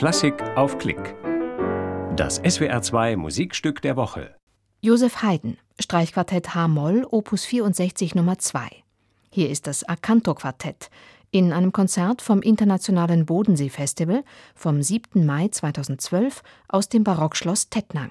Klassik auf Klick. Das SWR2 Musikstück der Woche. Josef Haydn, Streichquartett H-Moll, Opus 64 Nummer 2. Hier ist das Acanto-Quartett in einem Konzert vom Internationalen Bodensee-Festival vom 7. Mai 2012 aus dem Barockschloss Tettnang.